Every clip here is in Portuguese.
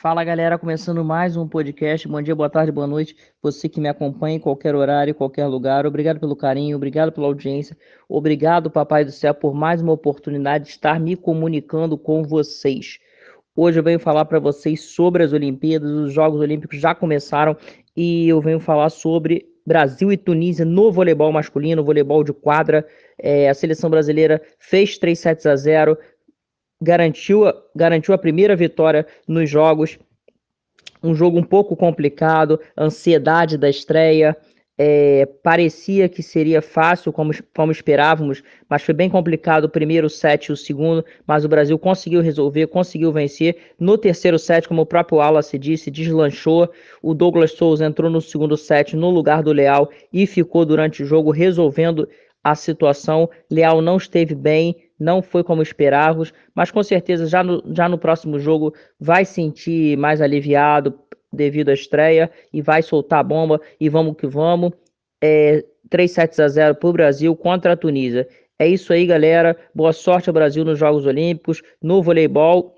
Fala galera, começando mais um podcast. Bom dia, boa tarde, boa noite. Você que me acompanha em qualquer horário, em qualquer lugar. Obrigado pelo carinho, obrigado pela audiência. Obrigado, Papai do Céu, por mais uma oportunidade de estar me comunicando com vocês. Hoje eu venho falar para vocês sobre as Olimpíadas. Os Jogos Olímpicos já começaram e eu venho falar sobre Brasil e Tunísia no voleibol masculino, voleibol de quadra. É, a seleção brasileira fez 3 sets a 0 garantiu, garantiu a primeira vitória nos jogos. Um jogo um pouco complicado, ansiedade da estreia. É, parecia que seria fácil, como, como esperávamos, mas foi bem complicado o primeiro set e o segundo, mas o Brasil conseguiu resolver, conseguiu vencer. No terceiro set, como o próprio Wallace disse, deslanchou. O Douglas Souza entrou no segundo set no lugar do Leal e ficou durante o jogo resolvendo a situação. Leal não esteve bem, não foi como esperávamos, mas com certeza já no, já no próximo jogo vai sentir mais aliviado devido à estreia e vai soltar a bomba e vamos que vamos. É, 3 sets a 0 para o Brasil contra a Tunísia. É isso aí, galera. Boa sorte ao Brasil nos Jogos Olímpicos, no voleibol.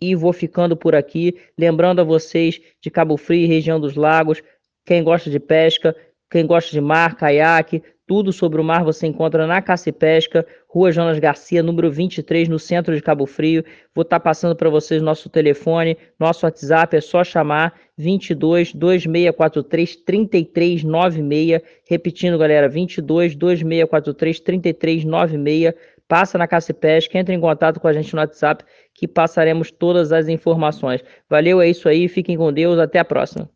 E vou ficando por aqui. Lembrando a vocês de Cabo Frio, região dos lagos, quem gosta de pesca, quem gosta de mar, caiaque, tudo sobre o mar você encontra na Caça e Pesca, Rua Jonas Garcia, número 23, no centro de Cabo Frio. Vou estar passando para vocês nosso telefone, nosso WhatsApp, é só chamar 22 2643 3396. Repetindo, galera, 22 2643 3396. Passa na Caça e Pesca, entre em contato com a gente no WhatsApp que passaremos todas as informações. Valeu, é isso aí, fiquem com Deus, até a próxima.